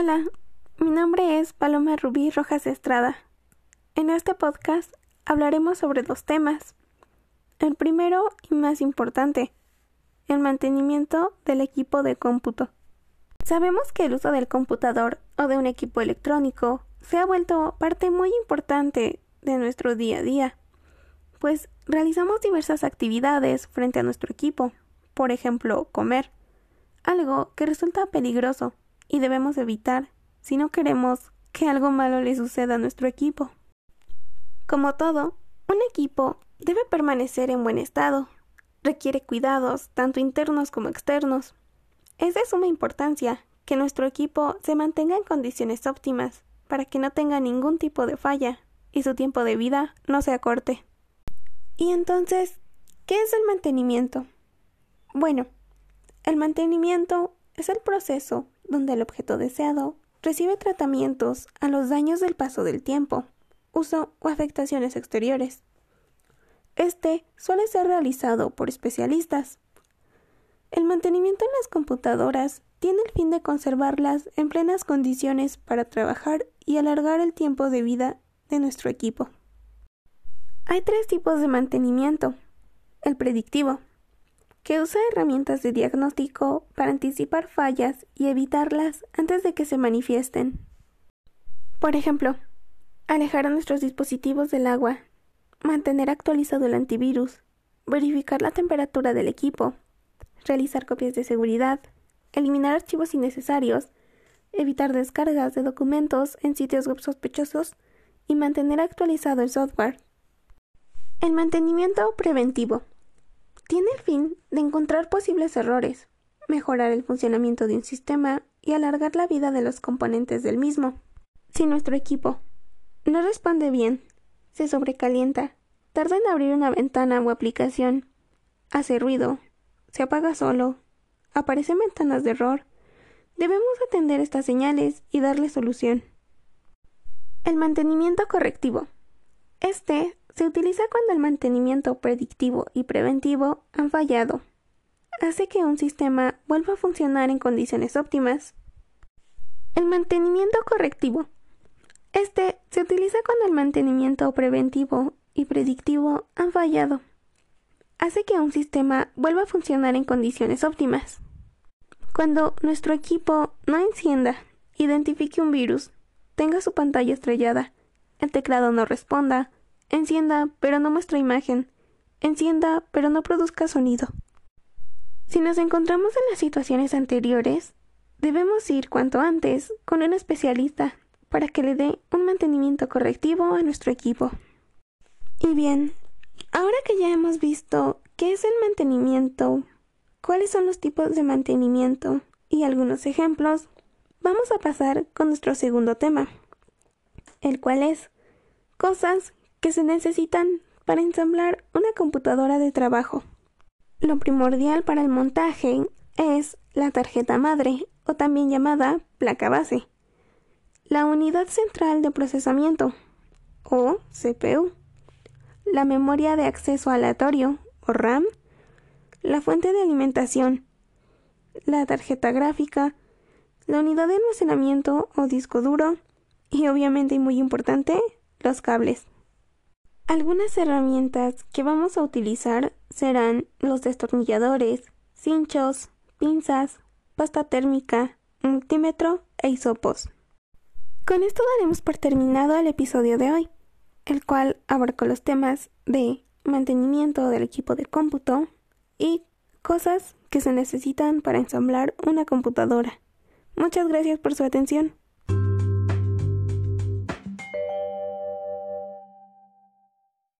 Hola, mi nombre es Paloma Rubí Rojas Estrada. En este podcast hablaremos sobre dos temas. El primero y más importante, el mantenimiento del equipo de cómputo. Sabemos que el uso del computador o de un equipo electrónico se ha vuelto parte muy importante de nuestro día a día, pues realizamos diversas actividades frente a nuestro equipo, por ejemplo, comer, algo que resulta peligroso y debemos evitar si no queremos que algo malo le suceda a nuestro equipo. Como todo, un equipo debe permanecer en buen estado. Requiere cuidados, tanto internos como externos. Es de suma importancia que nuestro equipo se mantenga en condiciones óptimas para que no tenga ningún tipo de falla y su tiempo de vida no se acorte. Y entonces, ¿qué es el mantenimiento? Bueno, el mantenimiento es el proceso donde el objeto deseado recibe tratamientos a los daños del paso del tiempo, uso o afectaciones exteriores. Este suele ser realizado por especialistas. El mantenimiento en las computadoras tiene el fin de conservarlas en plenas condiciones para trabajar y alargar el tiempo de vida de nuestro equipo. Hay tres tipos de mantenimiento. El predictivo, que usa herramientas de diagnóstico para anticipar fallas y evitarlas antes de que se manifiesten. Por ejemplo, alejar a nuestros dispositivos del agua, mantener actualizado el antivirus, verificar la temperatura del equipo, realizar copias de seguridad, eliminar archivos innecesarios, evitar descargas de documentos en sitios web sospechosos y mantener actualizado el software. El mantenimiento preventivo tiene el fin de encontrar posibles errores, mejorar el funcionamiento de un sistema y alargar la vida de los componentes del mismo. Si nuestro equipo no responde bien, se sobrecalienta, tarda en abrir una ventana o aplicación, hace ruido, se apaga solo, aparecen ventanas de error, debemos atender estas señales y darle solución. El mantenimiento correctivo. Este se utiliza cuando el mantenimiento predictivo y preventivo han fallado. Hace que un sistema vuelva a funcionar en condiciones óptimas. El mantenimiento correctivo. Este se utiliza cuando el mantenimiento preventivo y predictivo han fallado. Hace que un sistema vuelva a funcionar en condiciones óptimas. Cuando nuestro equipo no encienda, identifique un virus, tenga su pantalla estrellada, el teclado no responda, Encienda, pero no muestra imagen. Encienda, pero no produzca sonido. Si nos encontramos en las situaciones anteriores, debemos ir cuanto antes con un especialista para que le dé un mantenimiento correctivo a nuestro equipo. Y bien, ahora que ya hemos visto qué es el mantenimiento, cuáles son los tipos de mantenimiento y algunos ejemplos, vamos a pasar con nuestro segundo tema, el cual es cosas que se necesitan para ensamblar una computadora de trabajo. Lo primordial para el montaje es la tarjeta madre o también llamada placa base, la unidad central de procesamiento o CPU, la memoria de acceso aleatorio o RAM, la fuente de alimentación, la tarjeta gráfica, la unidad de almacenamiento o disco duro. Y obviamente y muy importante los cables. Algunas herramientas que vamos a utilizar serán los destornilladores, cinchos, pinzas, pasta térmica, multímetro e hisopos. Con esto daremos por terminado el episodio de hoy, el cual abarcó los temas de mantenimiento del equipo de cómputo y cosas que se necesitan para ensamblar una computadora. Muchas gracias por su atención.